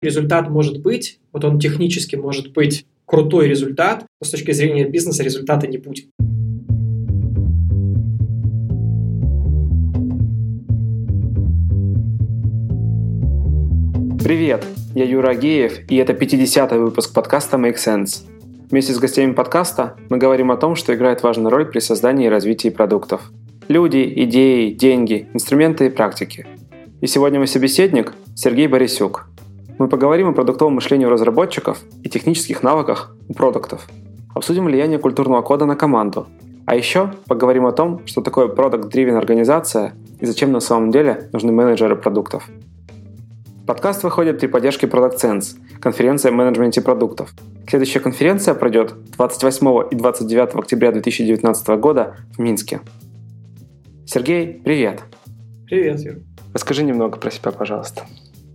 результат может быть, вот он технически может быть крутой результат, но с точки зрения бизнеса результата не будет. Привет, я Юра Агеев, и это 50-й выпуск подкаста Make Sense. Вместе с гостями подкаста мы говорим о том, что играет важную роль при создании и развитии продуктов. Люди, идеи, деньги, инструменты и практики. И сегодня мой собеседник Сергей Борисюк, мы поговорим о продуктовом мышлении у разработчиков и технических навыках у продуктов. Обсудим влияние культурного кода на команду. А еще поговорим о том, что такое продукт-дривен организация и зачем на самом деле нужны менеджеры продуктов. Подкаст выходит при поддержке Product Sense, конференция о менеджменте продуктов. Следующая конференция пройдет 28 и 29 октября 2019 года в Минске. Сергей, привет! Привет, Юр. Расскажи немного про себя, пожалуйста.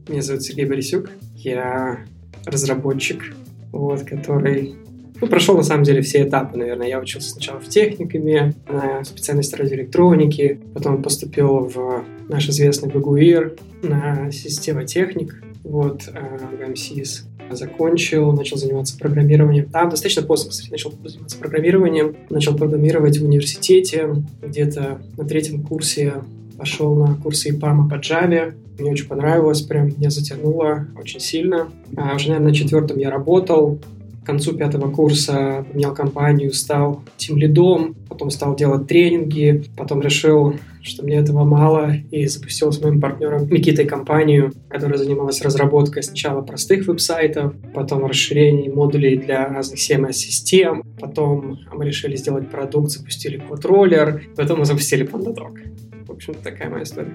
Меня зовут Сергей Борисюк. Я разработчик, вот, который ну, прошел, на самом деле, все этапы, наверное. Я учился сначала в техникуме, на специальности радиоэлектроники, потом поступил в наш известный БГУИР на системотехник, вот, э, в МСИС. Закончил, начал заниматься программированием. Там достаточно поздно, кстати, начал заниматься программированием. Начал программировать в университете. Где-то на третьем курсе пошел на курсы ИПАМа по Java. Мне очень понравилось, прям меня затянуло очень сильно. А уже, наверное, на четвертом я работал. К концу пятого курса поменял компанию, стал тем лидом, потом стал делать тренинги, потом решил, что мне этого мало, и запустил с моим партнером Микитой компанию, которая занималась разработкой сначала простых веб-сайтов, потом расширений модулей для разных CMS-систем, потом мы решили сделать продукт, запустили код-роллер, потом мы запустили PandaDoc. В общем, такая моя история.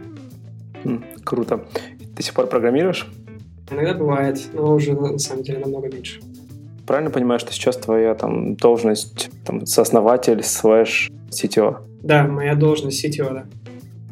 Круто. Ты до сих пор программируешь? Иногда бывает, но уже на самом деле намного меньше. Правильно понимаю, что сейчас твоя там должность там, сооснователь слэш CTO? Да, моя должность CTO, да.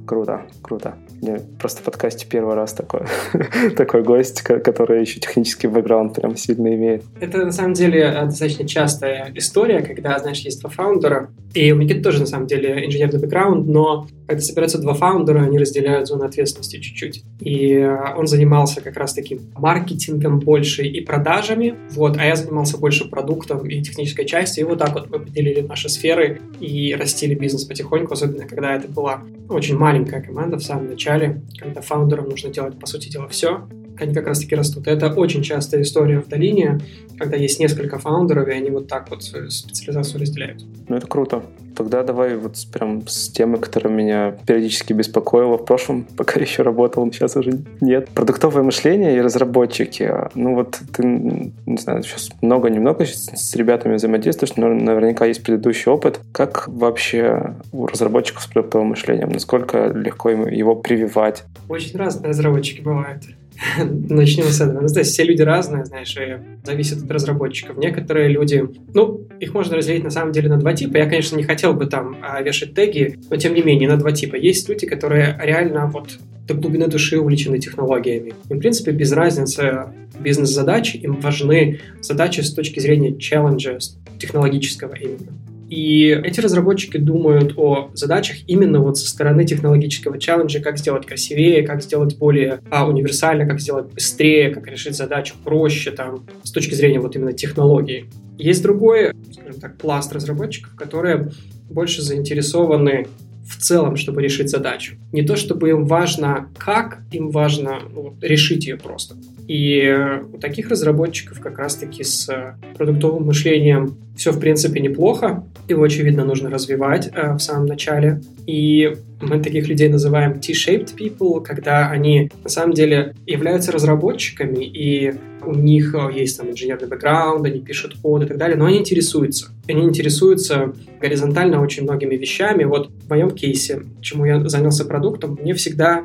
Круто, круто. Мне просто в подкасте первый раз такой, такой гость, который еще технический бэкграунд прям сильно имеет. Это на самом деле э, достаточно частая история, когда, знаешь, есть два фаундера, и у Никиты тоже на самом деле инженерный бэкграунд, но когда собираются два фаундера, они разделяют зону ответственности чуть-чуть. И э, он занимался как раз-таки маркетингом больше и продажами, вот, а я занимался больше продуктом и технической частью, и вот так вот мы поделили наши сферы и растили бизнес потихоньку, особенно когда это была очень маленькая команда в самом начале, когда фаундерам нужно делать, по сути дела, все, они как раз-таки растут. Это очень частая история в долине, когда есть несколько фаундеров, и они вот так вот свою специализацию разделяют. Ну, это круто. Тогда давай вот прям с темы, которая меня периодически беспокоила в прошлом, пока еще работал, сейчас уже нет. Продуктовое мышление и разработчики. Ну вот ты, не знаю, сейчас много-немного с ребятами взаимодействуешь, но наверняка есть предыдущий опыт. Как вообще у разработчиков с продуктовым мышлением? Насколько легко его прививать? Очень разные разработчики бывают. Начнем с этого. Ну, есть все люди разные, знаешь, и зависит от разработчиков. Некоторые люди, ну, их можно разделить на самом деле на два типа. Я, конечно, не хотел бы там а, вешать теги, но тем не менее на два типа. Есть люди, которые реально вот до глубины души увлечены технологиями. Им, в принципе, без разницы бизнес-задачи, им важны задачи с точки зрения челленджа технологического именно. И эти разработчики думают о задачах именно вот со стороны технологического челленджа, как сделать красивее, как сделать более а, универсально, как сделать быстрее, как решить задачу проще, там, с точки зрения вот именно технологии. Есть другой, скажем так, пласт разработчиков, которые больше заинтересованы в целом, чтобы решить задачу. Не то, чтобы им важно как, им важно ну, решить ее просто. И у таких разработчиков как раз-таки с продуктовым мышлением все, в принципе, неплохо. Его, очевидно, нужно развивать э, в самом начале. И мы таких людей называем T-shaped people, когда они на самом деле являются разработчиками, и у них э, есть там инженерный бэкграунд, они пишут код и так далее, но они интересуются. Они интересуются горизонтально очень многими вещами. Вот в моем кейсе, чему я занялся продуктом, мне всегда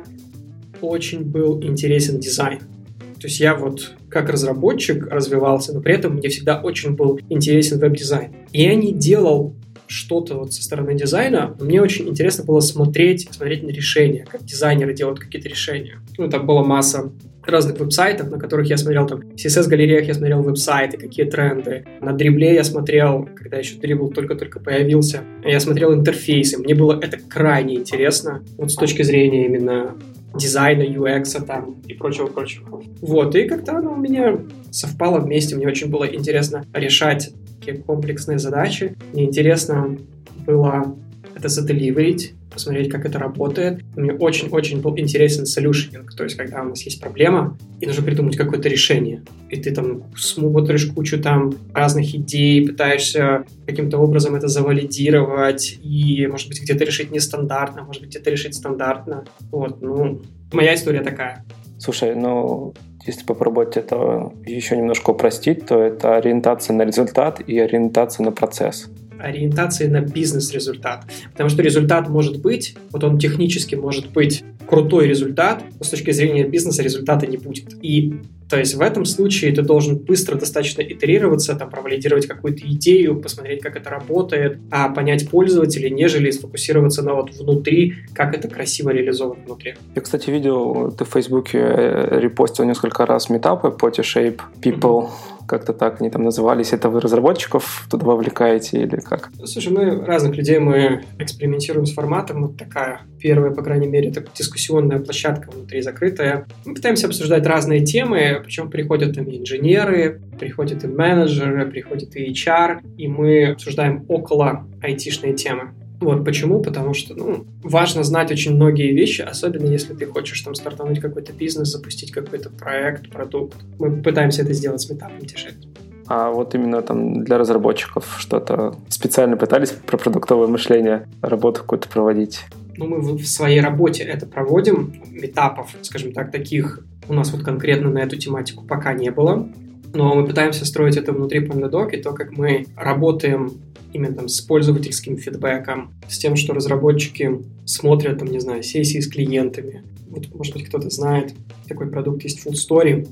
очень был интересен дизайн. То есть я вот как разработчик развивался, но при этом мне всегда очень был интересен веб-дизайн. И я не делал что-то вот со стороны дизайна, мне очень интересно было смотреть, смотреть на решения, как дизайнеры делают какие-то решения. Ну, там была масса разных веб-сайтов, на которых я смотрел там в CSS-галереях я смотрел веб-сайты, какие тренды. На дрибле я смотрел, когда еще дрибл только-только появился, я смотрел интерфейсы. Мне было это крайне интересно, вот с точки зрения именно дизайна, UX там и прочего-прочего. Вот, и как-то оно у меня совпало вместе. Мне очень было интересно решать такие комплексные задачи. Мне интересно было это заделиверить, посмотреть, как это работает. Мне очень-очень был интересен солюшенинг, то есть когда у нас есть проблема, и нужно придумать какое-то решение. И ты там смотришь кучу там разных идей, пытаешься каким-то образом это завалидировать, и, может быть, где-то решить нестандартно, может быть, где-то решить стандартно. Вот, ну, моя история такая. Слушай, ну, если попробовать это еще немножко упростить, то это ориентация на результат и ориентация на процесс ориентации на бизнес-результат. Потому что результат может быть, вот он технически может быть крутой результат, но с точки зрения бизнеса результата не будет. И то есть в этом случае ты должен быстро достаточно итерироваться, там, провалидировать какую-то идею, посмотреть, как это работает, а понять пользователей, нежели сфокусироваться на вот внутри, как это красиво реализовано внутри. Я, кстати, видел, ты в Фейсбуке э, репостил несколько раз метапы по T-Shape People. Как-то так они там назывались. Это вы разработчиков туда вовлекаете или как? Слушай, мы разных людей мы экспериментируем с форматом. Вот такая первая, по крайней мере, так, дискуссионная площадка внутри закрытая. Мы пытаемся обсуждать разные темы, причем приходят там и инженеры, приходят и менеджеры, приходят и HR, и мы обсуждаем около айтишные темы. Вот почему? Потому что ну, важно знать очень многие вещи, особенно если ты хочешь там стартануть какой-то бизнес, запустить какой-то проект, продукт. Мы пытаемся это сделать с метапом T-Shape. А вот именно там для разработчиков что-то специально пытались про продуктовое мышление, работу какую-то проводить? Ну, мы в своей работе это проводим. Метапов, скажем так, таких у нас вот конкретно на эту тематику пока не было. Но мы пытаемся строить это внутри Pandadoc, и то, как мы работаем именно там с пользовательским фидбэком, с тем, что разработчики смотрят, там, не знаю, сессии с клиентами. Вот, может быть, кто-то знает, такой продукт есть Full Story,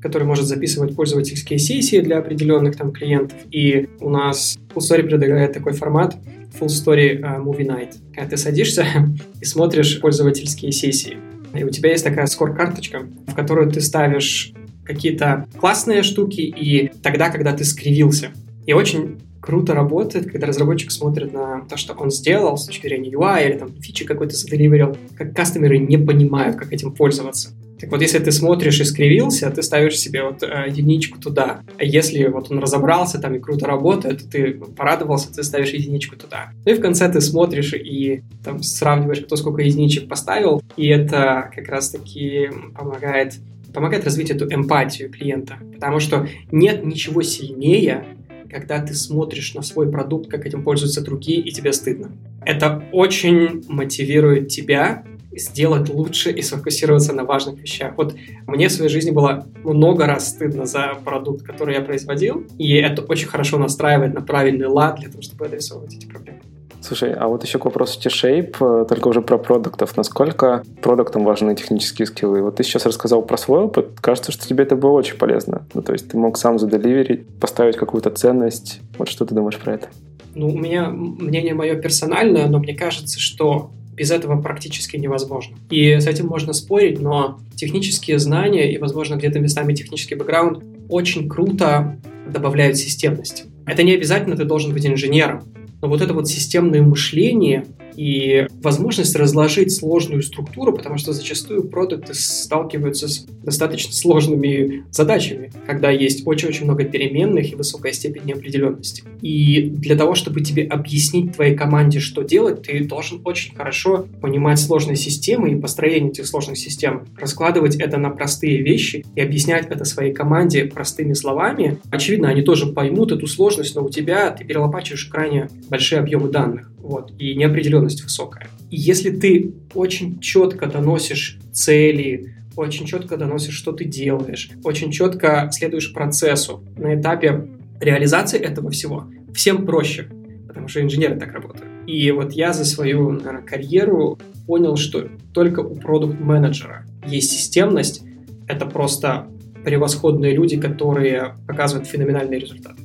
который может записывать пользовательские сессии для определенных там клиентов. И у нас Full Story предлагает такой формат Full Story uh, Movie Night. Когда ты садишься и смотришь пользовательские сессии. И у тебя есть такая скор-карточка, в которую ты ставишь какие-то классные штуки и тогда, когда ты скривился. И очень круто работает, когда разработчик смотрит на то, что он сделал с точки зрения UI или там фичи какой-то заделиверил, как кастомеры не понимают, как этим пользоваться. Так вот, если ты смотришь и скривился, ты ставишь себе вот э, единичку туда. А если вот он разобрался там и круто работает, ты порадовался, ты ставишь единичку туда. Ну и в конце ты смотришь и там сравниваешь, кто сколько единичек поставил, и это как раз-таки помогает помогает развить эту эмпатию клиента. Потому что нет ничего сильнее, когда ты смотришь на свой продукт, как этим пользуются другие, и тебе стыдно. Это очень мотивирует тебя сделать лучше и сфокусироваться на важных вещах. Вот мне в своей жизни было много раз стыдно за продукт, который я производил, и это очень хорошо настраивает на правильный лад для того, чтобы адресовывать эти проблемы. Слушай, а вот еще к вопросу T-Shape, э, только уже про продуктов. Насколько продуктам важны технические скиллы? Вот ты сейчас рассказал про свой опыт. Кажется, что тебе это было очень полезно. Ну, то есть ты мог сам заделиверить, поставить какую-то ценность. Вот что ты думаешь про это? Ну, у меня мнение мое персональное, но мне кажется, что без этого практически невозможно. И с этим можно спорить, но технические знания и, возможно, где-то местами технический бэкграунд очень круто добавляют системность. Это не обязательно ты должен быть инженером. Но вот это вот системное мышление и возможность разложить сложную структуру, потому что зачастую продукты сталкиваются с достаточно сложными задачами, когда есть очень-очень много переменных и высокая степень неопределенности. И для того, чтобы тебе объяснить твоей команде, что делать, ты должен очень хорошо понимать сложные системы и построение этих сложных систем, раскладывать это на простые вещи и объяснять это своей команде простыми словами. Очевидно, они тоже поймут эту сложность, но у тебя ты перелопачиваешь крайне большие объемы данных. Вот, и неопределенность высокая. И если ты очень четко доносишь цели, очень четко доносишь, что ты делаешь, очень четко следуешь процессу на этапе реализации этого всего, всем проще, потому что инженеры так работают. И вот я за свою наверное, карьеру понял, что только у продукт-менеджера есть системность, это просто превосходные люди, которые показывают феноменальные результаты.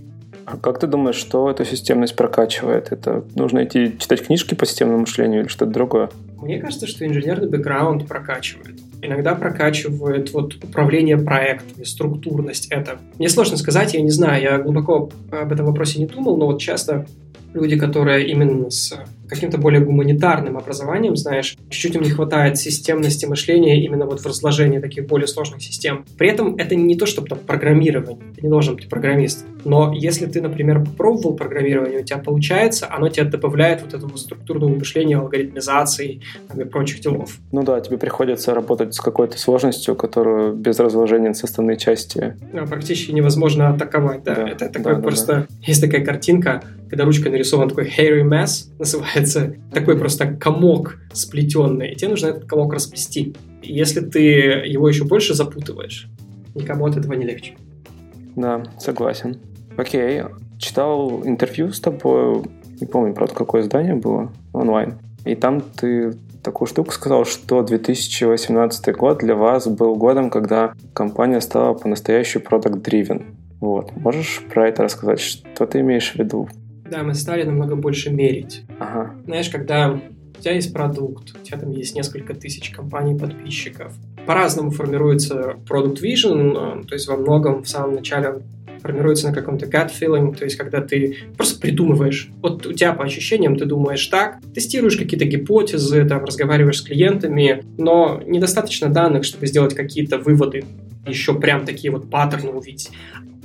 А как ты думаешь, что эту системность прокачивает? Это нужно идти читать книжки по системному мышлению или что-то другое? Мне кажется, что инженерный бэкграунд прокачивает. Иногда прокачивает вот управление проектами, структурность это. Мне сложно сказать, я не знаю, я глубоко об этом вопросе не думал, но вот часто люди, которые именно с каким-то более гуманитарным образованием, знаешь, чуть-чуть им не хватает системности мышления именно вот в разложении таких более сложных систем. При этом это не то, чтобы там программирование, ты не должен быть программист. Но если ты, например, попробовал программирование, у тебя получается, оно тебе добавляет вот этого структурного мышления, алгоритмизации там, и прочих делов. Ну да, тебе приходится работать с какой-то сложностью, которую без разложения на составные части... Да, практически невозможно атаковать, да. да это такое да, просто... Да. Есть такая картинка, когда ручкой нарисован такой hairy mess, называется, такой просто комок сплетенный, и тебе нужно этот комок расплести. И если ты его еще больше запутываешь, никому от этого не легче. Да, согласен. Окей, читал интервью с тобой, не помню, правда, какое издание было, онлайн. И там ты такую штуку сказал, что 2018 год для вас был годом, когда компания стала по-настоящему product-driven. Вот. Можешь про это рассказать? Что ты имеешь в виду? Да, мы стали намного больше мерить. Ага. Знаешь, когда у тебя есть продукт, у тебя там есть несколько тысяч компаний-подписчиков, по-разному формируется продукт vision, э, то есть во многом в самом начале формируется на каком-то gut feeling, то есть когда ты просто придумываешь. Вот у тебя по ощущениям ты думаешь так, тестируешь какие-то гипотезы, там, разговариваешь с клиентами, но недостаточно данных, чтобы сделать какие-то выводы, еще прям такие вот паттерны увидеть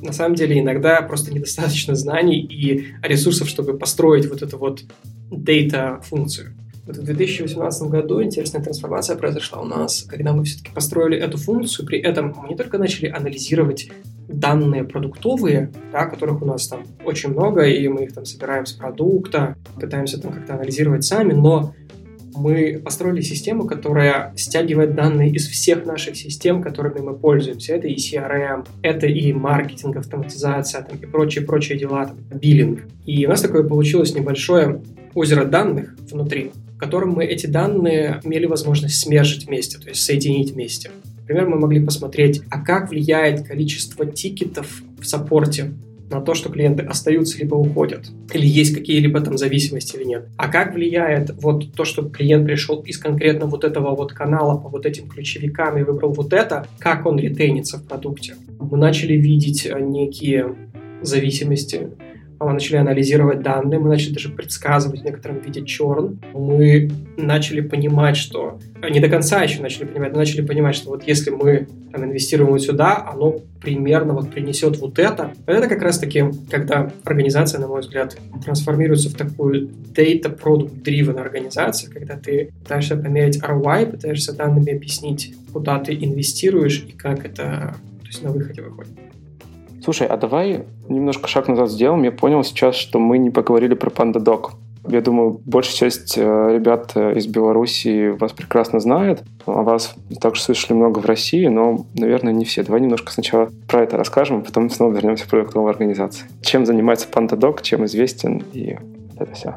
на самом деле иногда просто недостаточно знаний и ресурсов, чтобы построить вот эту вот data-функцию. В 2018 году интересная трансформация произошла у нас, когда мы все-таки построили эту функцию, при этом мы не только начали анализировать данные продуктовые, да, которых у нас там очень много, и мы их там собираем с продукта, пытаемся там как-то анализировать сами, но мы построили систему, которая стягивает данные из всех наших систем, которыми мы пользуемся. Это и CRM, это и маркетинг, автоматизация, там, и прочие-прочие дела, там, биллинг. И у нас такое получилось небольшое озеро данных внутри, в котором мы эти данные имели возможность смержить вместе, то есть соединить вместе. Например, мы могли посмотреть, а как влияет количество тикетов в саппорте на то, что клиенты остаются либо уходят, или есть какие-либо там зависимости или нет. А как влияет вот то, что клиент пришел из конкретно вот этого вот канала по вот этим ключевикам и выбрал вот это, как он ретейнится в продукте. Мы начали видеть некие зависимости начали анализировать данные, мы начали даже предсказывать в некотором виде черн. Мы начали понимать, что... Не до конца еще начали понимать, но начали понимать, что вот если мы там, инвестируем вот сюда, оно примерно вот принесет вот это. Это как раз-таки, когда организация, на мой взгляд, трансформируется в такую data product driven организацию, когда ты пытаешься померить ROI, пытаешься данными объяснить, куда ты инвестируешь и как это то есть на выходе выходит. Слушай, а давай немножко шаг назад сделаем. Я понял сейчас, что мы не поговорили про PandaDoc. Я думаю, большая часть э, ребят э, из Беларуси вас прекрасно знает. О вас также слышали много в России, но, наверное, не все. Давай немножко сначала про это расскажем, а потом снова вернемся к продуктовой организации. Чем занимается PandaDoc, чем известен и это все.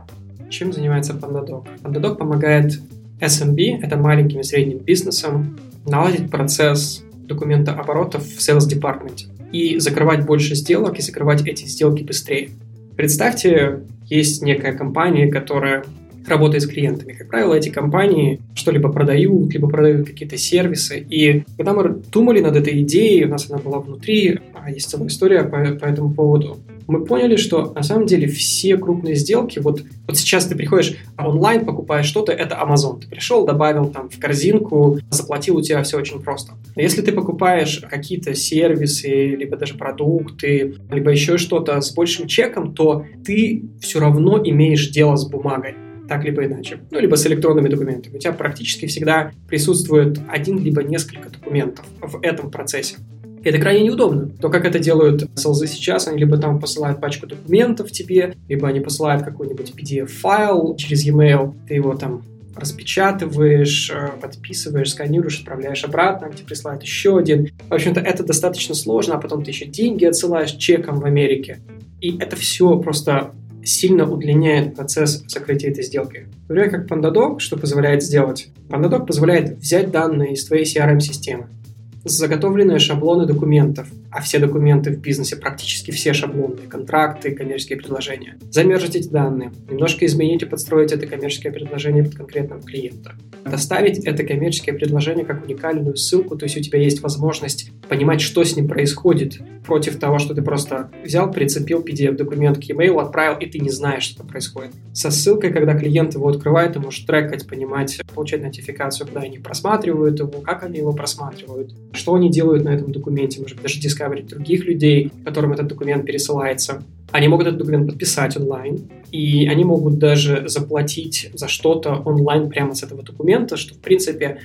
Чем занимается PandaDoc? PandaDoc помогает SMB, это маленьким и средним бизнесом, наладить процесс документооборотов в sales департаменте и закрывать больше сделок и закрывать эти сделки быстрее. Представьте, есть некая компания, которая работает с клиентами. Как правило, эти компании что-либо продают, либо продают какие-то сервисы. И когда мы думали над этой идеей, у нас она была внутри, а есть целая история по, по этому поводу, мы поняли, что на самом деле все крупные сделки, вот, вот сейчас ты приходишь онлайн, покупаешь что-то, это Amazon. Ты пришел, добавил там в корзинку, заплатил, у тебя все очень просто. Но если ты покупаешь какие-то сервисы, либо даже продукты, либо еще что-то с большим чеком, то ты все равно имеешь дело с бумагой так либо иначе. Ну, либо с электронными документами. У тебя практически всегда присутствует один либо несколько документов в этом процессе. Это крайне неудобно. То, как это делают селзы сейчас, они либо там посылают пачку документов тебе, либо они посылают какой-нибудь PDF-файл через e-mail, ты его там распечатываешь, э, подписываешь, сканируешь, отправляешь обратно, тебе присылают еще один. В общем-то, это достаточно сложно, а потом ты еще деньги отсылаешь чеком в Америке. И это все просто сильно удлиняет процесс закрытия этой сделки. Например, как PandaDoc, что позволяет сделать? PandaDoc позволяет взять данные из твоей CRM-системы, заготовленные шаблоны документов, а все документы в бизнесе, практически все шаблонные, контракты, коммерческие предложения. Замержить эти данные, немножко изменить и подстроить это коммерческое предложение под конкретного клиента. Доставить это коммерческое предложение как уникальную ссылку, то есть у тебя есть возможность понимать, что с ним происходит, против того, что ты просто взял, прицепил PDF-документ к e-mail, отправил, и ты не знаешь, что происходит. Со ссылкой, когда клиент его открывает, ты можешь трекать, понимать, получать нотификацию, куда они просматривают его, как они его просматривают, что они делают на этом документе, может быть, даже дискаверить других людей, которым этот документ пересылается. Они могут этот документ подписать онлайн, и они могут даже заплатить за что-то онлайн прямо с этого документа, что, в принципе,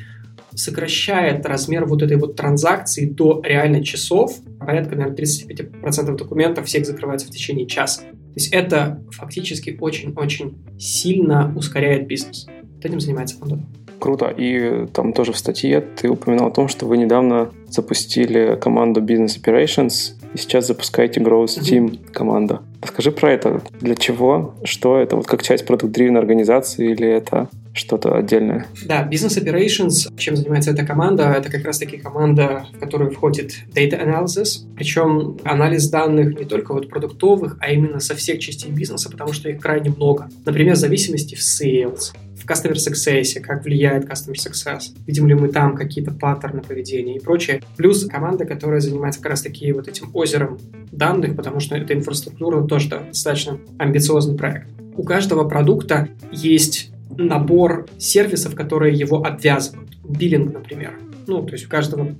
сокращает размер вот этой вот транзакции до реально часов. Порядка, наверное, 35% документов всех закрывается в течение часа. То есть это фактически очень-очень сильно ускоряет бизнес. Вот этим занимается Pandora. Круто. И там тоже в статье ты упоминал о том, что вы недавно запустили команду Business Operations и сейчас запускаете Growth Team команда. Расскажи про это. Для чего? Что это? Вот как часть продукт-дривен организации или это что-то отдельное? Да, Business Operations, чем занимается эта команда, это как раз-таки команда, в которую входит Data Analysis, причем анализ данных не только вот продуктовых, а именно со всех частей бизнеса, потому что их крайне много. Например, зависимости в sales, в Customer Success, как влияет Customer Success, видим ли мы там какие-то паттерны поведения и прочее. Плюс команда, которая занимается как раз-таки вот этим озером данных, потому что эта инфраструктура тоже достаточно амбициозный проект. У каждого продукта есть набор сервисов, которые его обвязывают. Биллинг, например. Ну, то есть у каждого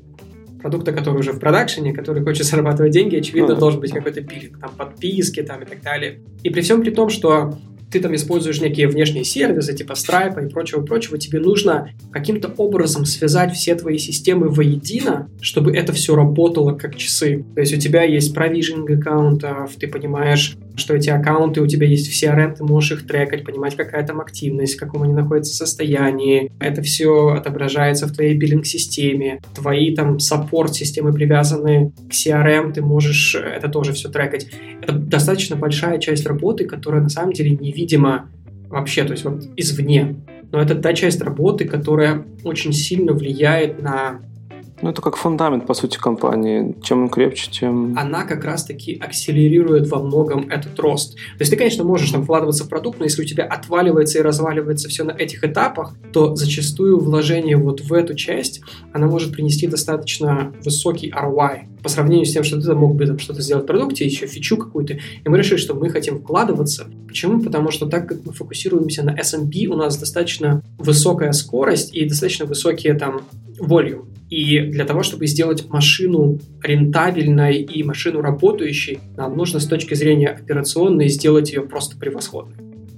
продукта, который уже в продакшене, который хочет зарабатывать деньги, очевидно, должен быть какой-то биллинг, там, подписки там и так далее. И при всем при том, что ты там используешь некие внешние сервисы, типа Stripe и прочего-прочего, тебе нужно каким-то образом связать все твои системы воедино, чтобы это все работало как часы. То есть у тебя есть провижинг аккаунтов, ты понимаешь, что эти аккаунты у тебя есть в CRM, ты можешь их трекать, понимать, какая там активность, в каком они находятся состоянии. Это все отображается в твоей биллинг-системе. Твои там саппорт-системы привязаны к CRM, ты можешь это тоже все трекать. Это достаточно большая часть работы, которая на самом деле невидима вообще, то есть вот извне. Но это та часть работы, которая очень сильно влияет на ну, это как фундамент, по сути, компании. Чем он крепче, тем... Она как раз-таки акселерирует во многом этот рост. То есть ты, конечно, можешь там вкладываться в продукт, но если у тебя отваливается и разваливается все на этих этапах, то зачастую вложение вот в эту часть, она может принести достаточно высокий ROI по сравнению с тем, что ты мог бы там что-то сделать в продукте, еще фичу какую-то. И мы решили, что мы хотим вкладываться. Почему? Потому что так как мы фокусируемся на SMB, у нас достаточно высокая скорость и достаточно высокие там volume. И для того, чтобы сделать машину рентабельной и машину работающей, нам нужно с точки зрения операционной сделать ее просто превосходной.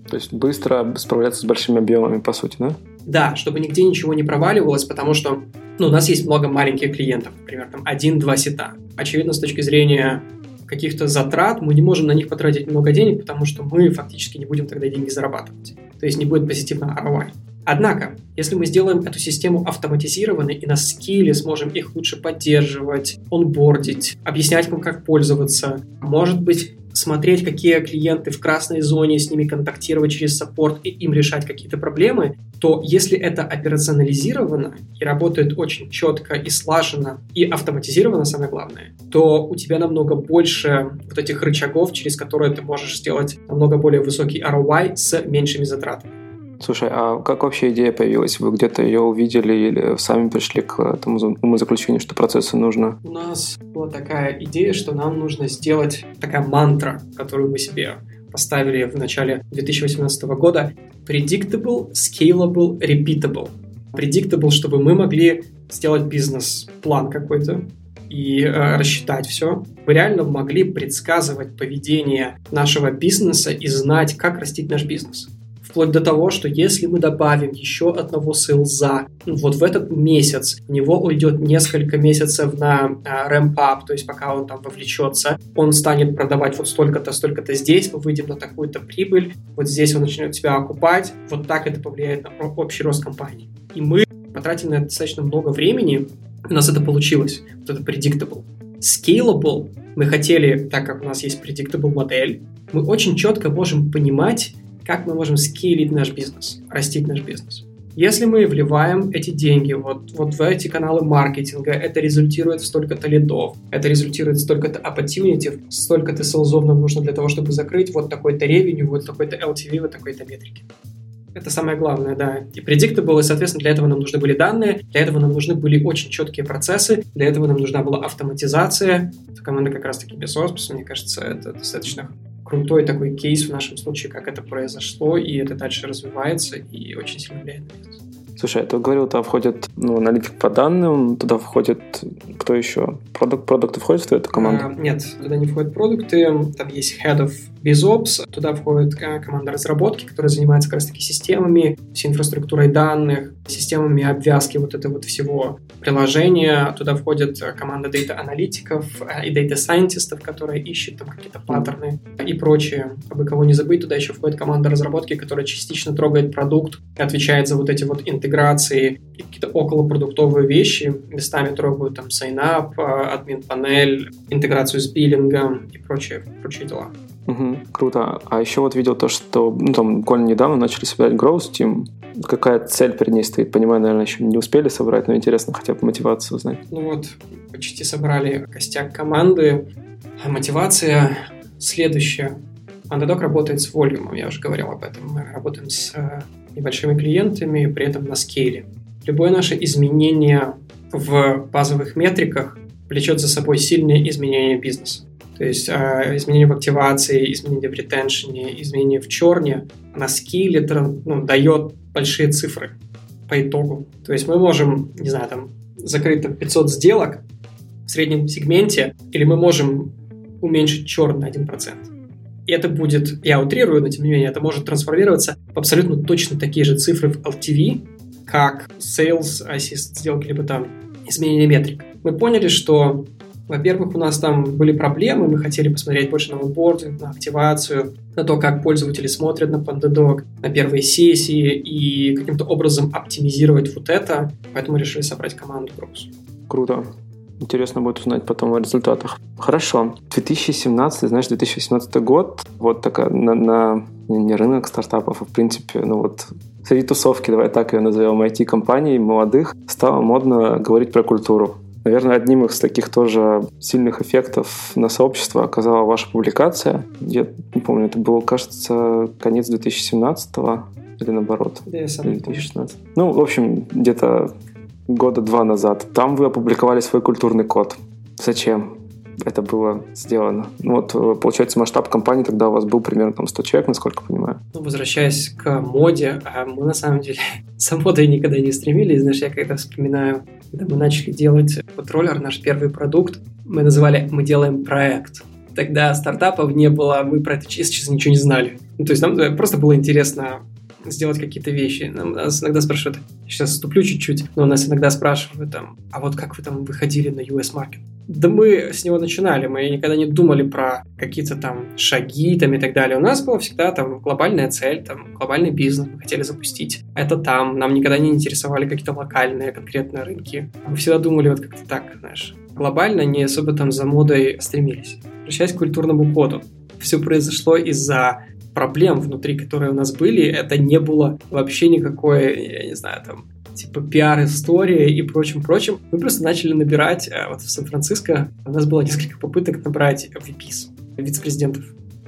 То есть быстро справляться с большими объемами, по сути, да? Да, чтобы нигде ничего не проваливалось, потому что ну, у нас есть много маленьких клиентов, например, там один-два сета. Очевидно, с точки зрения каких-то затрат мы не можем на них потратить много денег, потому что мы фактически не будем тогда деньги зарабатывать. То есть не будет позитивного ROI. Однако, если мы сделаем эту систему автоматизированной и на скилле сможем их лучше поддерживать, онбордить, объяснять им, как пользоваться, может быть, смотреть, какие клиенты в красной зоне, с ними контактировать через саппорт и им решать какие-то проблемы, то если это операционализировано и работает очень четко и слаженно, и автоматизировано, самое главное, то у тебя намного больше вот этих рычагов, через которые ты можешь сделать намного более высокий ROI с меньшими затратами. Слушай, а как вообще идея появилась? Вы где-то ее увидели или сами пришли к этому умозаключению, что процессы нужно? У нас была такая идея, что нам нужно сделать такая мантра, которую мы себе поставили в начале 2018 года. Predictable, scalable, repeatable. Predictable, чтобы мы могли сделать бизнес-план какой-то, и э, рассчитать все. Мы реально могли предсказывать поведение нашего бизнеса и знать, как растить наш бизнес вплоть до того, что если мы добавим еще одного сейлза вот в этот месяц, у него уйдет несколько месяцев на а, ramp-up, то есть пока он там вовлечется, он станет продавать вот столько-то, столько-то здесь, мы выйдем на такую-то прибыль, вот здесь он начнет тебя окупать, вот так это повлияет на общий рост компании. И мы потратили на это достаточно много времени, у нас это получилось, вот это predictable. Scalable мы хотели, так как у нас есть predictable модель, мы очень четко можем понимать, как мы можем скейлить наш бизнес, растить наш бизнес. Если мы вливаем эти деньги вот, вот в эти каналы маркетинга, это результирует в столько-то лидов, это результирует в столько-то opportunity, столько-то селзов нам нужно для того, чтобы закрыть вот такой-то ревеню, вот такой-то LTV, вот такой-то метрики. Это самое главное, да. И predictable, и, соответственно, для этого нам нужны были данные, для этого нам нужны были очень четкие процессы, для этого нам нужна была автоматизация. Команда как раз-таки BizOps 'а, мне кажется, это достаточно крутой такой кейс в нашем случае, как это произошло, и это дальше развивается и очень сильно влияет на бизнес. Слушай, ты говорил, туда входит ну, аналитик по данным, туда входит кто еще? Продакт, продакты входят в эту команду? А, нет, туда не входят продакты. Там есть head of BizOps, туда входит команда разработки, которая занимается как раз-таки системами, всей инфраструктурой данных, системами обвязки вот этого вот всего приложения. Туда входит команда дата-аналитиков и дата-сайентистов, которые ищут там какие-то паттерны и прочее. Чтобы кого не забыть, туда еще входит команда разработки, которая частично трогает продукт, отвечает за вот эти вот интеграции и какие-то околопродуктовые вещи. Местами трогают там сайнап, админ панель, интеграцию с биллингом и прочие, прочие дела. Угу, круто. А еще вот видел то, что ну, там буквально недавно начали собирать Growth Team. Какая цель перед ней стоит? Понимаю, наверное, еще не успели собрать, но интересно хотя бы мотивацию узнать. Ну вот, почти собрали костяк команды. А мотивация следующая. Underdog работает с волюмом, я уже говорил об этом. Мы работаем с э, небольшими клиентами, при этом на скейле. Любое наше изменение в базовых метриках влечет за собой сильные изменения бизнеса. То есть э, изменения в активации, изменения в ретеншене, изменения в черне на скилле ну, дает большие цифры по итогу. То есть мы можем, не знаю, там, закрыть там, 500 сделок в среднем сегменте, или мы можем уменьшить черн на 1%. И это будет, я утрирую, но тем не менее, это может трансформироваться в абсолютно точно такие же цифры в LTV, как sales assist сделки, либо там изменение метрик. Мы поняли, что во-первых, у нас там были проблемы, мы хотели посмотреть больше на онбординг, на активацию, на то, как пользователи смотрят на Pandadoc, на первые сессии и каким-то образом оптимизировать вот это, поэтому решили собрать команду Brooks. Круто. Интересно будет узнать потом о результатах. Хорошо. 2017, знаешь, 2017 год, вот такая на, на не рынок стартапов, а в принципе, ну вот среди тусовки, давай так ее назовем, IT-компаний молодых, стало модно говорить про культуру. Наверное, одним из таких тоже сильных эффектов на сообщество оказала ваша публикация. Я не помню, это было, кажется, конец 2017 или наоборот? Да, я сам 2016. Ну, в общем, где-то года два назад. Там вы опубликовали свой культурный код. Зачем? это было сделано. Ну вот, э, получается, масштаб компании тогда у вас был примерно там 100 человек, насколько понимаю. Ну, возвращаясь к моде, а мы на самом деле за модой никогда не стремились. Знаешь, я когда вспоминаю, когда мы начали делать контроллер, наш первый продукт, мы называли «Мы делаем проект». Тогда стартапов не было, мы про это честно ничего не знали. Ну, то есть нам э, просто было интересно сделать какие-то вещи. Нам, нас иногда спрашивают, сейчас вступлю чуть-чуть, но нас иногда спрашивают, там, а вот как вы там выходили на US Market? Да мы с него начинали, мы никогда не думали про какие-то там шаги там и так далее. У нас была всегда там глобальная цель, там глобальный бизнес мы хотели запустить. Это там, нам никогда не интересовали какие-то локальные конкретные рынки. Мы всегда думали вот как-то так, знаешь, глобально, не особо там за модой стремились. Возвращаясь к культурному коду, все произошло из-за проблем внутри, которые у нас были, это не было вообще никакой, я не знаю, там, типа пиар-истории и прочим-прочим. Мы просто начали набирать, э, вот в Сан-Франциско у нас было несколько попыток набрать VPs, вице-президентов,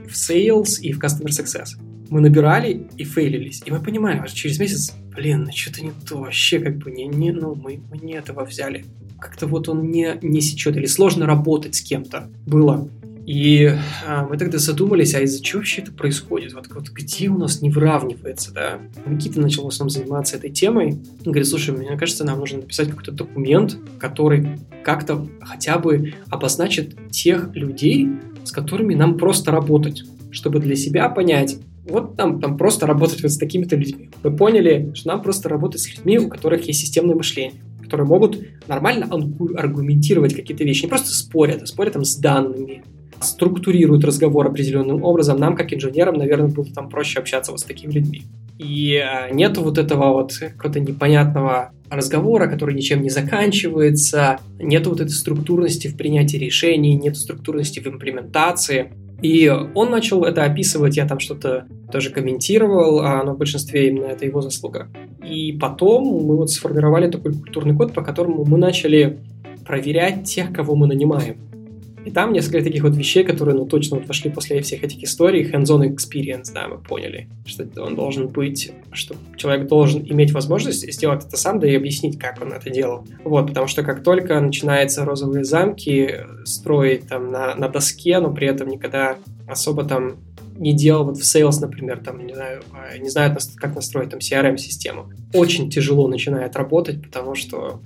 в Sales и в Customer Success. Мы набирали и фейлились. И мы понимаем, что через месяц, блин, ну что-то не то, вообще как бы не, не ну, мы, мы не этого взяли. Как-то вот он не, не сечет, или сложно работать с кем-то было. И а, мы тогда задумались, а из-за чего вообще это происходит? Вот, вот где у нас не выравнивается, да? Никита начал в основном заниматься этой темой. Он говорит, слушай, мне кажется, нам нужно написать какой-то документ, который как-то хотя бы обозначит тех людей, с которыми нам просто работать, чтобы для себя понять, вот там, там просто работать вот с такими-то людьми. Мы поняли, что нам просто работать с людьми, у которых есть системное мышление которые могут нормально аргументировать какие-то вещи, не просто спорят, а спорят там с данными, структурируют разговор определенным образом, нам, как инженерам, наверное, было там проще общаться вот с такими людьми. И э, нету вот этого вот какого-то непонятного разговора, который ничем не заканчивается, нету вот этой структурности в принятии решений, нету структурности в имплементации. И он начал это описывать, я там что-то тоже комментировал, а, но в большинстве именно это его заслуга. И потом мы вот сформировали такой культурный код, по которому мы начали проверять тех, кого мы нанимаем. И там несколько таких вот вещей, которые, ну, точно вот вошли после всех этих историй, hands-on experience, да, мы поняли, что он должен быть, что человек должен иметь возможность сделать это сам, да и объяснить, как он это делал. Вот, потому что как только начинаются розовые замки строить там на, на доске, но при этом никогда особо там не делал вот в Sales, например, там, не знаю, а, не знают, как настроить там CRM-систему. Очень тяжело начинает работать, потому что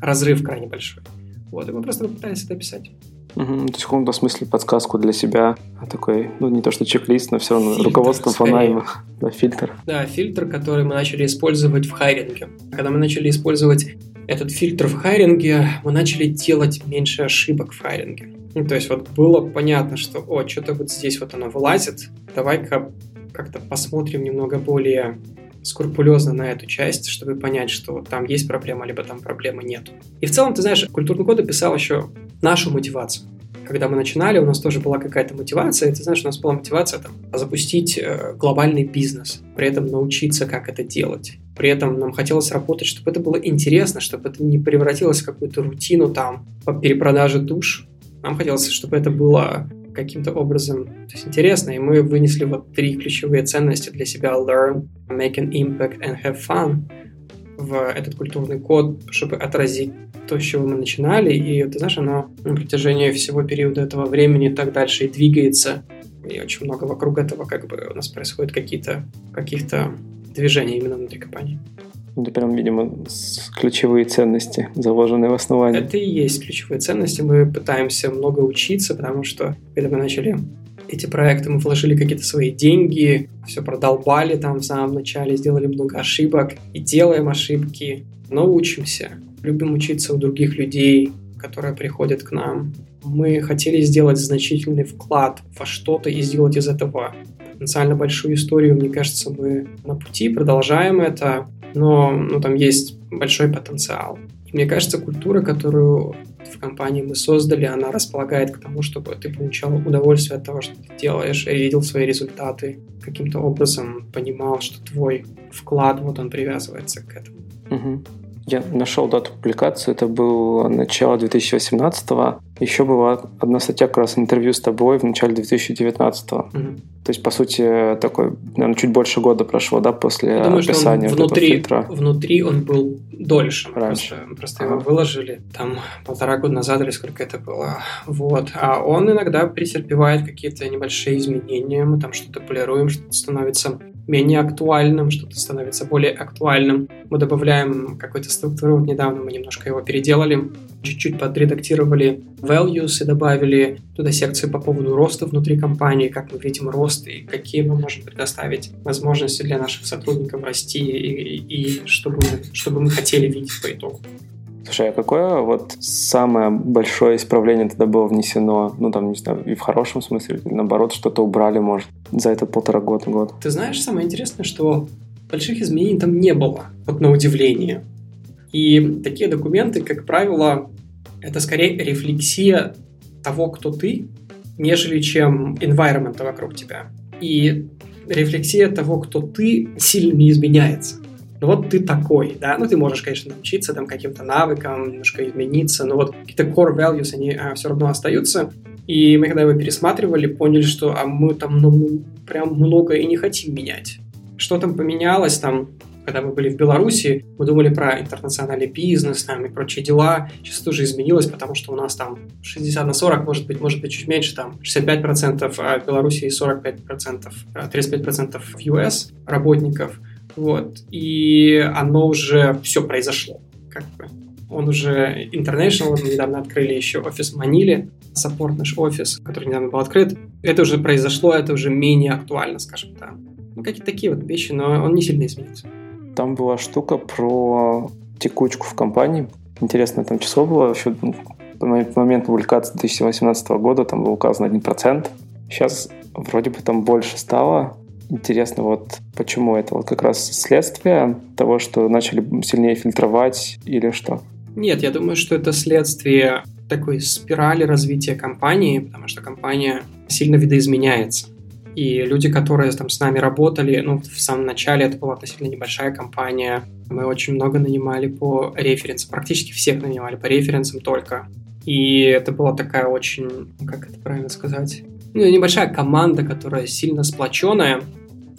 разрыв крайне большой. Вот, и мы просто попытались это описать. Угу, то есть в каком-то смысле подсказку для себя, а такой, ну не то что чек-лист, но все равно фильтр, руководство по найму, да, фильтр. Да, фильтр, который мы начали использовать в хайринге. Когда мы начали использовать этот фильтр в хайринге, мы начали делать меньше ошибок в хайринге. Ну, то есть вот было понятно, что, о, что-то вот здесь вот оно вылазит, давай-ка как-то посмотрим немного более скрупулезно на эту часть, чтобы понять, что там есть проблема, либо там проблемы нет. И в целом, ты знаешь, культурный код описал еще нашу мотивацию. Когда мы начинали, у нас тоже была какая-то мотивация, и ты знаешь, у нас была мотивация там, запустить э, глобальный бизнес, при этом научиться, как это делать. При этом нам хотелось работать, чтобы это было интересно, чтобы это не превратилось в какую-то рутину там по перепродаже душ. Нам хотелось, чтобы это было каким-то образом то есть интересно, и мы вынесли вот три ключевые ценности для себя learn, make an impact and have fun в этот культурный код, чтобы отразить то, с чего мы начинали, и ты знаешь, оно на протяжении всего периода этого времени так дальше и двигается, и очень много вокруг этого как бы у нас происходит какие-то каких-то движения именно внутри компании. Это прям, видимо, ключевые ценности, заложенные в основании. Это и есть ключевые ценности. Мы пытаемся много учиться, потому что когда мы начали эти проекты, мы вложили какие-то свои деньги, все продолбали там в самом начале, сделали много ошибок и делаем ошибки, но учимся. Любим учиться у других людей, которые приходят к нам. Мы хотели сделать значительный вклад во что-то и сделать из этого потенциально большую историю. Мне кажется, мы на пути продолжаем это но ну, там есть большой потенциал. И мне кажется, культура, которую в компании мы создали, она располагает к тому, чтобы ты получал удовольствие от того, что ты делаешь, и видел свои результаты, каким-то образом понимал, что твой вклад, вот он привязывается к этому. Угу. Я нашел дату публикации, это было начало 2018 -го. Еще была одна статья как раз интервью с тобой в начале 2019 -го. Угу. То есть, по сути, такой, наверное, чуть больше года прошло, да, после Я думаю, описания что он внутри, фильтра. Внутри он был дольше. Раньше. Просто, просто ага. его выложили там полтора года назад или сколько это было. Вот. А он иногда претерпевает какие-то небольшие изменения. Мы там что-то полируем, что-то становится менее актуальным, что-то становится более актуальным. Мы добавляем какой-то структуру. Вот недавно мы немножко его переделали, чуть-чуть подредактировали values и добавили туда секции по поводу роста внутри компании, как мы видим рост и какие мы можем предоставить возможности для наших сотрудников расти и, и, и чтобы, чтобы мы хотели видеть по итогу. Слушай, а какое вот самое большое исправление тогда было внесено, ну там, не знаю, и в хорошем смысле, или наоборот, что-то убрали, может, за этот полтора года, год? Ты знаешь, самое интересное, что больших изменений там не было, вот на удивление. И такие документы, как правило, это скорее рефлексия того, кто ты, нежели чем environment вокруг тебя. И рефлексия того, кто ты, сильно не изменяется вот ты такой, да, ну ты можешь, конечно, научиться там каким-то навыкам, немножко измениться, но вот какие-то core values, они а, все равно остаются. И мы когда его пересматривали, поняли, что а мы там ну, прям много и не хотим менять. Что там поменялось там, когда мы были в Беларуси, мы думали про интернациональный бизнес там, и прочие дела. Сейчас тоже изменилось, потому что у нас там 60 на 40, может быть, может быть чуть меньше, там 65% в Беларуси и 45%, 35% в US работников – вот. И оно уже все произошло. Как бы. Он уже international, мы недавно открыли еще офис в Маниле, саппорт наш офис, который недавно был открыт. Это уже произошло, это уже менее актуально, скажем так. Ну, какие-то такие вот вещи, но он не сильно изменился. Там была штука про текучку в компании. Интересное там число было. Еще в момент публикации 2018 года там был указан 1%. Сейчас вроде бы там больше стало. Интересно, вот почему это? Вот как раз следствие того, что начали сильнее фильтровать или что? Нет, я думаю, что это следствие такой спирали развития компании, потому что компания сильно видоизменяется. И люди, которые там с нами работали, ну, в самом начале это была относительно небольшая компания. Мы очень много нанимали по референсам, практически всех нанимали по референсам только. И это была такая очень, как это правильно сказать, ну, небольшая команда, которая сильно сплоченная,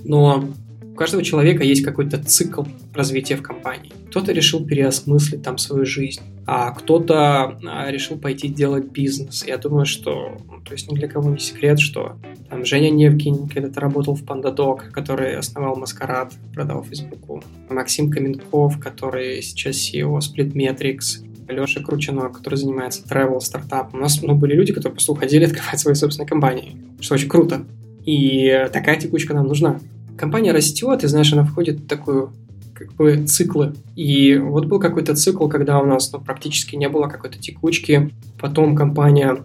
но у каждого человека есть какой-то цикл развития в компании. Кто-то решил переосмыслить там свою жизнь, а кто-то а, решил пойти делать бизнес. Я думаю, что, ну, то есть ни для кого не секрет, что там Женя Невкин когда-то работал в PandaDoc, который основал Маскарад, продал Фейсбуку. Максим Каменков, который сейчас CEO Splitmetrics. Леша Кручинок, который занимается travel стартапом. У нас ну, были люди, которые просто уходили открывать свои собственные компании, что очень круто. И такая текучка нам нужна. Компания растет, и, знаешь, она входит в такую как бы циклы. И вот был какой-то цикл, когда у нас ну, практически не было какой-то текучки. Потом компания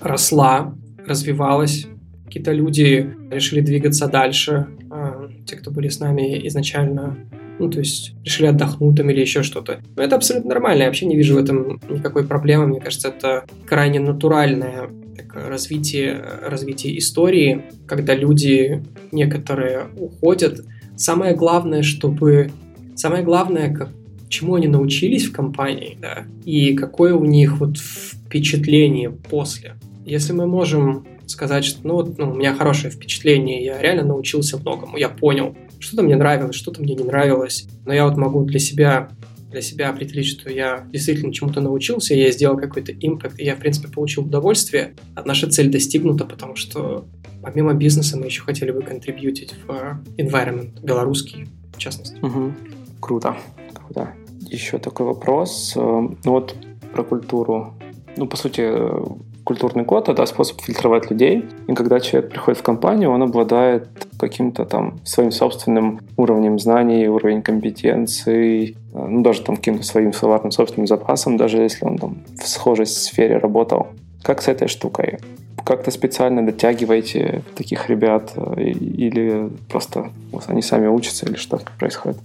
росла, развивалась. Какие-то люди решили двигаться дальше. А, те, кто были с нами изначально, ну, то есть решили отдохнуть там или еще что-то. Но это абсолютно нормально, я вообще не вижу в этом никакой проблемы. Мне кажется, это крайне натуральное так, развитие, развитие истории, когда люди некоторые уходят. Самое главное, чтобы Самое главное, как, чему они научились в компании, да, и какое у них вот впечатление после. Если мы можем сказать, что ну, ну, у меня хорошее впечатление, я реально научился многому, я понял, что-то мне нравилось, что-то мне не нравилось, но я вот могу для себя для себя определить, что я действительно чему-то научился, я сделал какой-то импакт, и я, в принципе, получил удовольствие, а наша цель достигнута, потому что помимо бизнеса мы еще хотели бы контрибьютить в environment белорусский, в частности. Угу. Круто, круто. Еще такой вопрос. Э, ну вот про культуру. Ну, по сути, культурный код — это способ фильтровать людей. И когда человек приходит в компанию, он обладает каким-то там своим собственным уровнем знаний, уровень компетенций, э, ну, даже там каким-то своим словарным собственным запасом, даже если он там в схожей сфере работал. Как с этой штукой? Как-то специально дотягиваете таких ребят э, или просто они сами учатся или что происходит?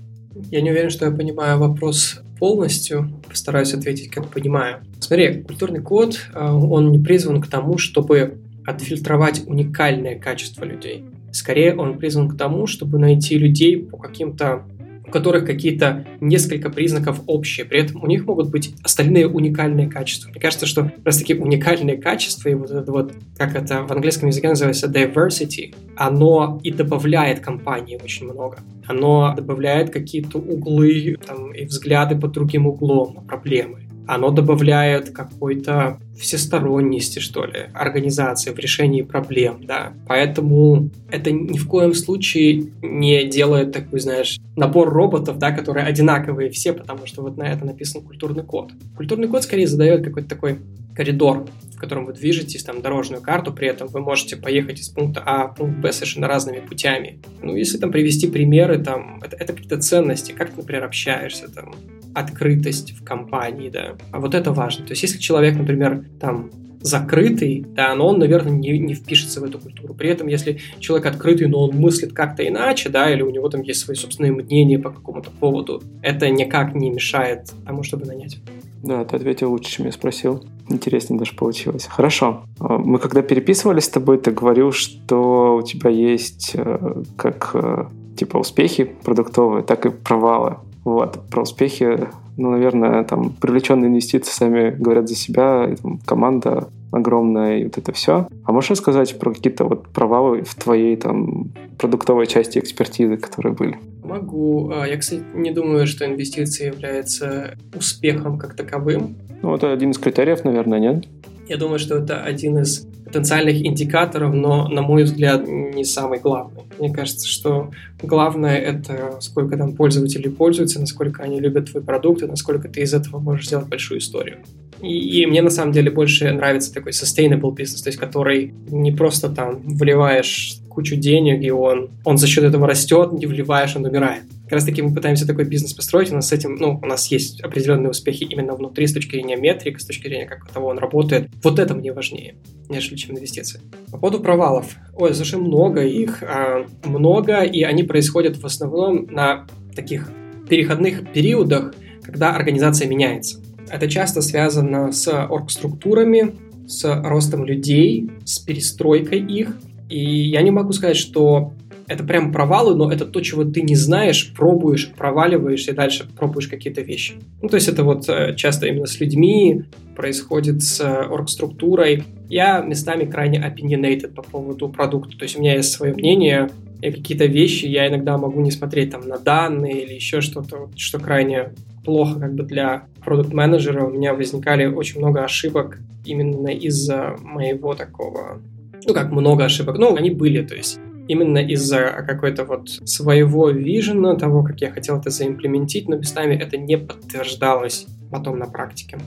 Я не уверен, что я понимаю вопрос полностью. Постараюсь ответить, как понимаю. Смотри, культурный код, э, он не призван к тому, чтобы отфильтровать уникальное качество людей. Скорее, он призван к тому, чтобы найти людей по каким-то у которых какие-то несколько признаков общие, при этом у них могут быть остальные уникальные качества. Мне кажется, что как раз таки уникальные качества и вот это вот, как это в английском языке называется diversity, оно и добавляет компании очень много. Оно добавляет какие-то углы там, и взгляды под другим углом на проблемы оно добавляет какой-то всесторонности, что ли, организации в решении проблем, да. Поэтому это ни в коем случае не делает такой, знаешь, набор роботов, да, которые одинаковые все, потому что вот на это написан культурный код. Культурный код скорее задает какой-то такой коридор, в котором вы движетесь, там, дорожную карту, при этом вы можете поехать из пункта А в пункт Б совершенно разными путями. Ну, если там привести примеры, там, это, это какие-то ценности, как ты, например, общаешься, там, открытость в компании, да. А вот это важно. То есть, если человек, например, там закрытый, да, но он, наверное, не, не впишется в эту культуру. При этом, если человек открытый, но он мыслит как-то иначе, да, или у него там есть свои собственные мнения по какому-то поводу, это никак не мешает тому, чтобы нанять. Да, ты ответил лучше, чем я спросил. Интереснее даже получилось. Хорошо. А, мы когда переписывались с тобой, ты говорил, что у тебя есть э, как э, типа успехи продуктовые, так и провалы. Вот. Про успехи, ну, наверное, там привлеченные инвестиции сами говорят за себя, и, там, команда огромная и вот это все. А можешь рассказать про какие-то вот провалы в твоей там продуктовой части экспертизы, которые были? Могу. А, я, кстати, не думаю, что инвестиции являются успехом как таковым. Ну, это один из критериев, наверное, нет? Я думаю, что это один из потенциальных индикаторов, но, на мой взгляд, не самый главный. Мне кажется, что главное это сколько там пользователей пользуются, насколько они любят твой продукт и насколько ты из этого можешь сделать большую историю. И, мне на самом деле больше нравится такой sustainable бизнес, то есть который не просто там вливаешь кучу денег, и он, он за счет этого растет, не вливаешь, он умирает. Как раз таки мы пытаемся такой бизнес построить, у нас с этим, ну, у нас есть определенные успехи именно внутри с точки зрения метрик, с точки зрения, как того он работает. Вот это мне важнее, нежели чем инвестиции. По поводу провалов. Ой, слушай, много их, а, много, и они происходят в основном на таких переходных периодах, когда организация меняется. Это часто связано с оргструктурами, с ростом людей, с перестройкой их. И я не могу сказать, что это прям провалы, но это то, чего ты не знаешь, пробуешь, проваливаешься и дальше пробуешь какие-то вещи. Ну, то есть это вот э, часто именно с людьми происходит с э, оргструктурой. Я местами крайне opinionated по поводу продукта, то есть у меня есть свое мнение, и какие-то вещи я иногда могу не смотреть там на данные или еще что-то, что крайне плохо как бы для продукт-менеджера. У меня возникали очень много ошибок именно из-за моего такого ну, как много ошибок, ну, они были, то есть именно из-за какой-то вот своего вижена, того, как я хотел это заимплементить, но местами это не подтверждалось потом на практике.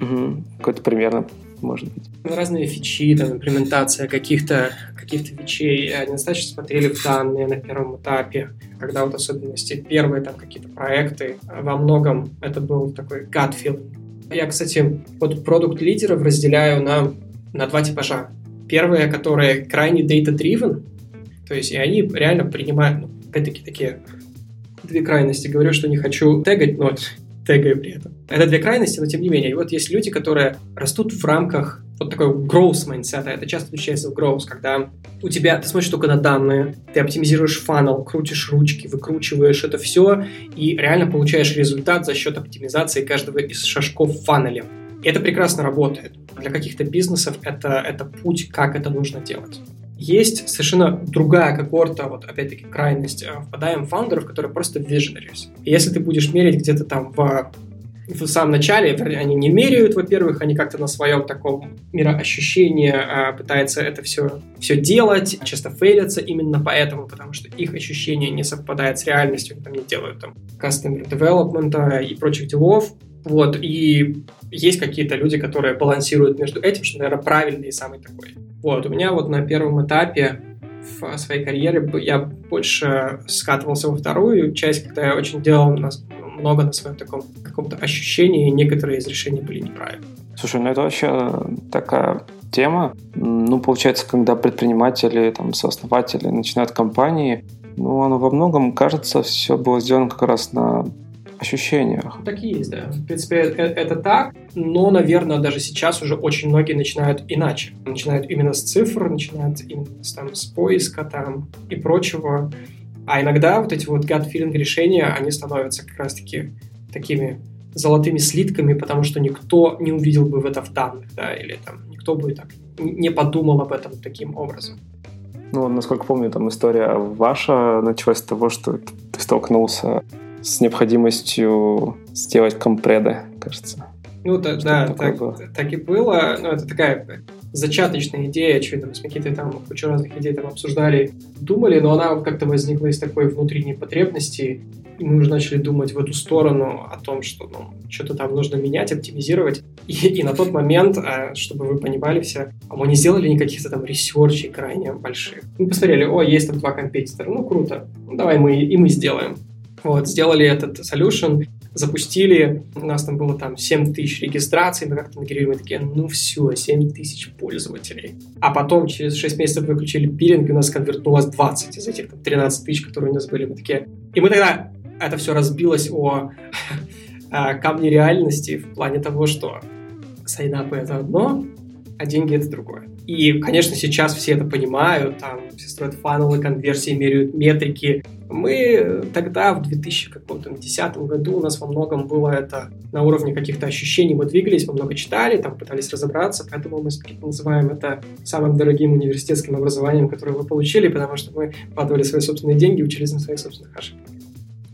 Угу. Какой-то примерно может быть. Разные фичи, там, имплементация каких-то каких вещей. Они достаточно смотрели в данные на первом этапе, когда вот особенности первые там какие-то проекты. Во многом это был такой gut feeling. Я, кстати, вот продукт лидеров разделяю на, на два типажа. Первые, которые крайне data-driven, то есть и они реально принимают, ну, опять-таки, такие две крайности. Говорю, что не хочу тегать, но тегаю при этом. Это две крайности, но тем не менее. И вот есть люди, которые растут в рамках вот такой growth mindset. Это часто включается в growth, когда у тебя, ты смотришь только на данные, ты оптимизируешь фанал, крутишь ручки, выкручиваешь это все и реально получаешь результат за счет оптимизации каждого из шажков в фанеле. И это прекрасно работает. Для каких-то бизнесов это, это путь, как это нужно делать. Есть совершенно другая когорта, вот опять-таки крайность, э, впадаем фаундеров, которые просто visionaries. И если ты будешь мерить где-то там в в самом начале они не меряют, во-первых, они как-то на своем таком мироощущении а, пытаются это все, все делать, часто фейлятся именно поэтому, потому что их ощущение не совпадает с реальностью, там не делают там customer development и прочих делов, вот, и есть какие-то люди, которые балансируют между этим, что, наверное, правильный и самый такой. Вот, у меня вот на первом этапе в своей карьере я больше скатывался во вторую часть, когда я очень делал много на своем таком каком-то ощущении, и некоторые из решений были неправильны. Слушай, ну это вообще такая тема. Ну, получается, когда предприниматели, там, сооснователи начинают компании, ну, оно во многом, кажется, все было сделано как раз на ощущениях. Так и есть, да. В принципе, это, это так, но, наверное, даже сейчас уже очень многие начинают иначе. Начинают именно с цифр, начинают именно с, там, с поиска там, и прочего. А иногда вот эти вот gut feeling решения, они становятся как раз-таки такими золотыми слитками, потому что никто не увидел бы в это в данных, да, или там никто бы так не подумал об этом таким образом. Ну, насколько помню, там история ваша началась с того, что ты столкнулся с необходимостью сделать компреды, кажется. Ну да, да так, так и было. Ну, это такая зачаточная идея, очевидно, мы с Никитой там кучу разных идей там обсуждали, думали, но она как-то возникла из такой внутренней потребности, и мы уже начали думать в эту сторону о том, что ну, что-то там нужно менять, оптимизировать. И, и на тот момент, а, чтобы вы понимали все, а мы не сделали никаких-то там research ей крайне больших. Мы посмотрели, о, есть там два competitor а, ну круто, ну, давай мы и мы сделаем. Вот, сделали этот solution, запустили, у нас там было там 7 тысяч регистраций, мы как-то нагрели, такие, ну все, 7 тысяч пользователей. А потом через 6 месяцев выключили пилинг, и у нас конвертнулось 20 из этих там, 13 тысяч, которые у нас были. Мы такие... И мы тогда это все разбилось о камне реальности в плане того, что сайнапы — это одно, а деньги — это другое. И, конечно, сейчас все это понимают, там все строят фанелы, конверсии, меряют метрики. Мы тогда, в 2010 году, у нас во многом было это на уровне каких-то ощущений. Мы двигались, мы много читали, там пытались разобраться, поэтому мы называем это самым дорогим университетским образованием, которое вы получили, потому что мы вкладывали свои собственные деньги, учились на своих собственных ошибках.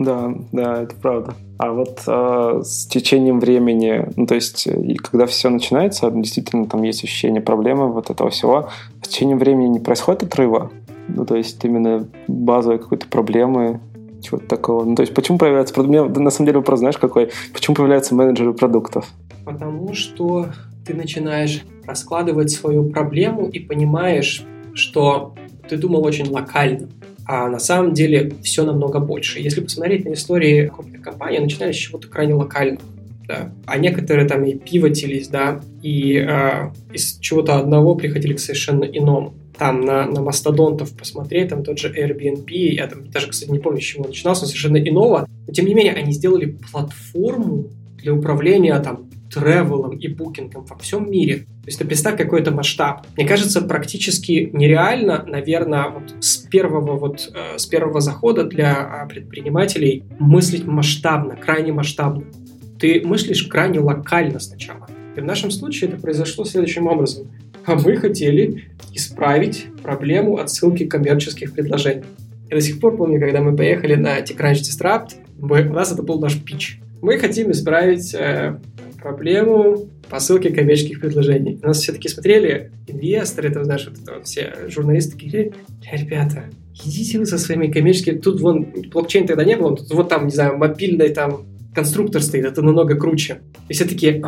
Да, да, это правда. А вот э, с течением времени, ну, то есть, и когда все начинается, действительно, там есть ощущение проблемы вот этого всего, с течением времени не происходит отрыва? Ну, то есть, именно базовой какой-то проблемы, чего-то такого. Ну, то есть, почему появляется... У меня, на самом деле, вопрос, знаешь, какой? Почему появляются менеджеры продуктов? Потому что ты начинаешь раскладывать свою проблему и понимаешь, что ты думал очень локально а на самом деле все намного больше. Если посмотреть на истории крупных компаний, начинали с чего-то крайне локального. Да. А некоторые там и пивотились, да, и э, из чего-то одного приходили к совершенно иному. Там на, на мастодонтов посмотреть, там тот же Airbnb, я там даже, кстати, не помню, с чего начинался, совершенно иного. Но, тем не менее, они сделали платформу для управления там тревелом и букингом во всем мире. То есть ты представь какой-то масштаб. Мне кажется, практически нереально, наверное, вот с первого вот э, с первого захода для а, предпринимателей мыслить масштабно, крайне масштабно. Ты мыслишь крайне локально сначала. И в нашем случае это произошло следующим образом. А мы хотели исправить проблему отсылки коммерческих предложений. Я до сих пор помню, когда мы поехали на TechCrunch Disrupt, мы, у нас это был наш пич. Мы хотим исправить э, проблему посылки коммерческих предложений. У нас все таки смотрели, инвесторы, это, знаешь, вот вот все журналисты такие, ребята, идите вы со своими коммерческими, тут вон блокчейн тогда не было, тут вот там, не знаю, мобильный там конструктор стоит, это намного круче. И все такие,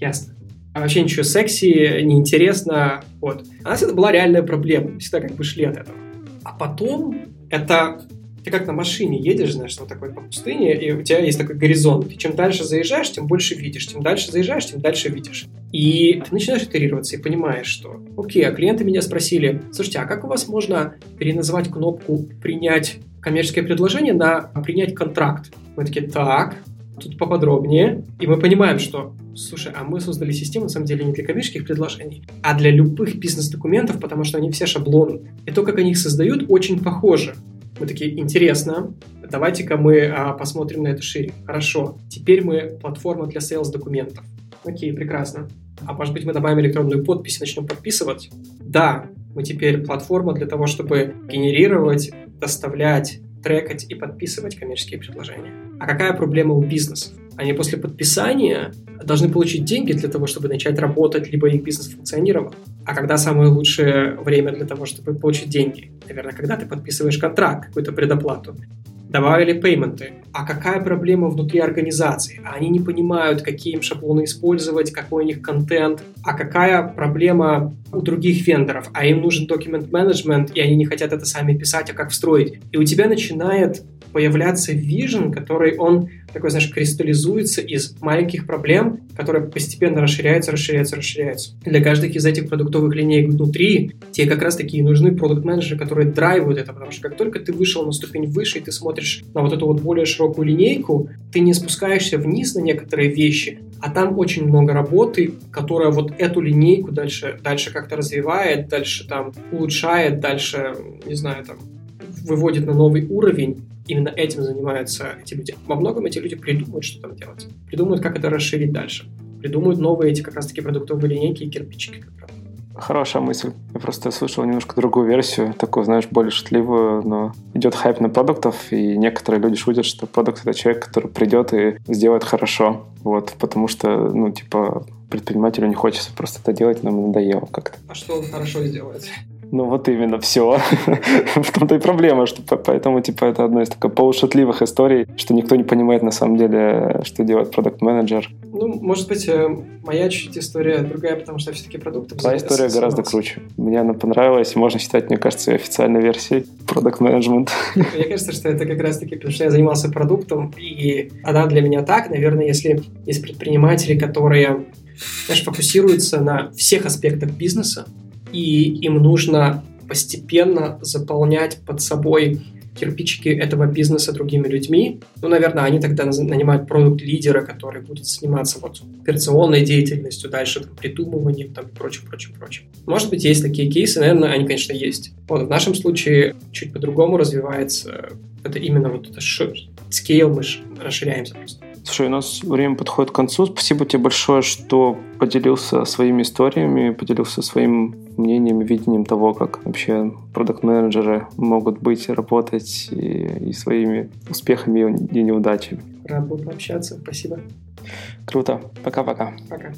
ясно. А вообще ничего секси, неинтересно. Вот. А у нас это была реальная проблема. Мы всегда как бы шли от этого. А потом это ты как на машине едешь, знаешь, вот такой по пустыне, и у тебя есть такой горизонт. И чем дальше заезжаешь, тем больше видишь. Тем дальше заезжаешь, тем дальше видишь. И ты начинаешь итерироваться и понимаешь, что, окей, а клиенты меня спросили, слушайте, а как у вас можно переназвать кнопку «принять коммерческое предложение» на «принять контракт»? Мы такие, так, тут поподробнее. И мы понимаем, что, слушай, а мы создали систему, на самом деле, не для коммерческих предложений, а для любых бизнес-документов, потому что они все шаблоны. И то, как они их создают, очень похоже. Мы такие, интересно, давайте-ка мы а, посмотрим на это шире. Хорошо, теперь мы платформа для sales документов. Окей, прекрасно. А может быть мы добавим электронную подпись и начнем подписывать? Да, мы теперь платформа для того, чтобы генерировать, доставлять, трекать и подписывать коммерческие предложения. А какая проблема у бизнесов? Они после подписания должны получить деньги для того, чтобы начать работать, либо их бизнес функционировал. А когда самое лучшее время для того, чтобы получить деньги? Наверное, когда ты подписываешь контракт, какую-то предоплату добавили пейменты. А какая проблема внутри организации? А они не понимают, какие им шаблоны использовать, какой у них контент. А какая проблема у других вендоров? А им нужен документ менеджмент, и они не хотят это сами писать, а как встроить. И у тебя начинает появляться вижен, который он такой, знаешь, кристаллизуется из маленьких проблем, которые постепенно расширяются, расширяются, расширяются. Для каждой из этих продуктовых линеек внутри тебе как раз таки нужны продукт-менеджеры, которые драйвуют это, потому что как только ты вышел на ступень выше, и ты смотришь на вот эту вот более широкую линейку, ты не спускаешься вниз на некоторые вещи, а там очень много работы, которая вот эту линейку дальше, дальше как-то развивает, дальше там улучшает, дальше, не знаю, там выводит на новый уровень именно этим занимаются эти люди. Во многом эти люди придумают, что там делать. Придумают, как это расширить дальше. Придумают новые эти как раз-таки продуктовые линейки и кирпичики, как раз. Хорошая мысль. Я просто слышал немножко другую версию, такую, знаешь, более шутливую, но идет хайп на продуктов, и некоторые люди шутят, что продукт — это человек, который придет и сделает хорошо. Вот, потому что, ну, типа, предпринимателю не хочется просто это делать, нам надоело как-то. А что он хорошо сделает? Ну вот именно, все. В том-то и проблема, что поэтому типа это одна из таких полушутливых историй, что никто не понимает на самом деле, что делает продукт-менеджер. Ну, может быть, э, моя чуть история другая, потому что все-таки продукты... Твоя история гораздо круче. Мне она понравилась, можно считать, мне кажется, официальной версией продукт-менеджмент. Мне кажется, что это как раз-таки, потому что я занимался продуктом, и она для меня так, наверное, если есть предприниматели, которые, знаешь, фокусируются на всех аспектах бизнеса, и им нужно постепенно заполнять под собой кирпичики этого бизнеса другими людьми. Ну, наверное, они тогда нанимают продукт-лидера, который будет заниматься вот операционной деятельностью, дальше там, придумыванием там, и прочим, прочим, прочим. Может быть, есть такие кейсы, наверное, они, конечно, есть. Вот в нашем случае чуть по-другому развивается это именно вот это скейл, мы расширяемся просто. Слушай, у нас время подходит к концу. Спасибо тебе большое, что поделился своими историями, поделился своим мнением, видением того, как вообще продукт-менеджеры могут быть, работать и, и своими успехами и неудачами. Рад был пообщаться. Спасибо. Круто. Пока-пока. Пока.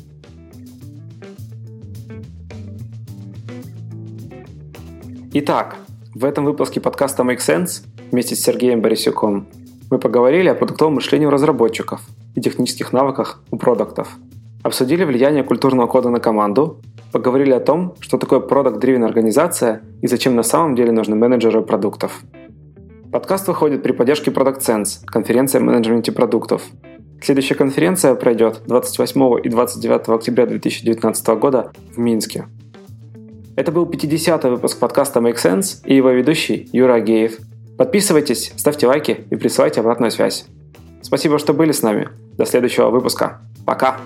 Итак, в этом выпуске подкаста Make Sense вместе с Сергеем Борисюком мы поговорили о продуктовом мышлении у разработчиков и технических навыках у продуктов. Обсудили влияние культурного кода на команду, поговорили о том, что такое продукт-дривен организация и зачем на самом деле нужны менеджеры продуктов. Подкаст выходит при поддержке Product Sense, конференция о менеджменте продуктов. Следующая конференция пройдет 28 и 29 октября 2019 года в Минске. Это был 50-й выпуск подкаста Make Sense и его ведущий Юра Агеев – Подписывайтесь, ставьте лайки и присылайте обратную связь. Спасибо, что были с нами. До следующего выпуска. Пока!